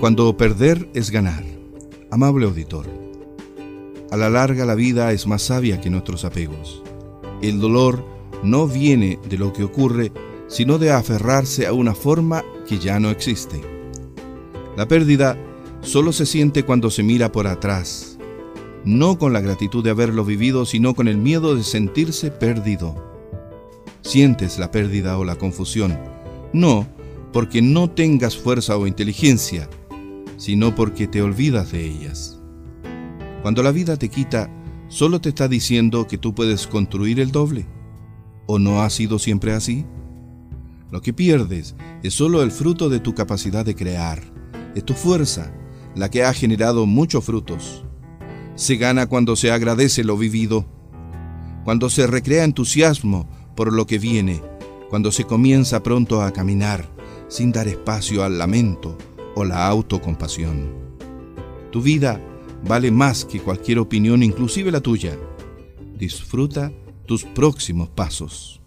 cuando perder es ganar. Amable auditor, a la larga la vida es más sabia que nuestros apegos. El dolor no viene de lo que ocurre, sino de aferrarse a una forma que ya no existe. La pérdida solo se siente cuando se mira por atrás, no con la gratitud de haberlo vivido, sino con el miedo de sentirse perdido. Sientes la pérdida o la confusión, no porque no tengas fuerza o inteligencia, sino porque te olvidas de ellas. Cuando la vida te quita, solo te está diciendo que tú puedes construir el doble. ¿O no ha sido siempre así? Lo que pierdes es solo el fruto de tu capacidad de crear, es tu fuerza, la que ha generado muchos frutos. Se gana cuando se agradece lo vivido, cuando se recrea entusiasmo por lo que viene, cuando se comienza pronto a caminar sin dar espacio al lamento o la autocompasión. Tu vida vale más que cualquier opinión, inclusive la tuya. Disfruta tus próximos pasos.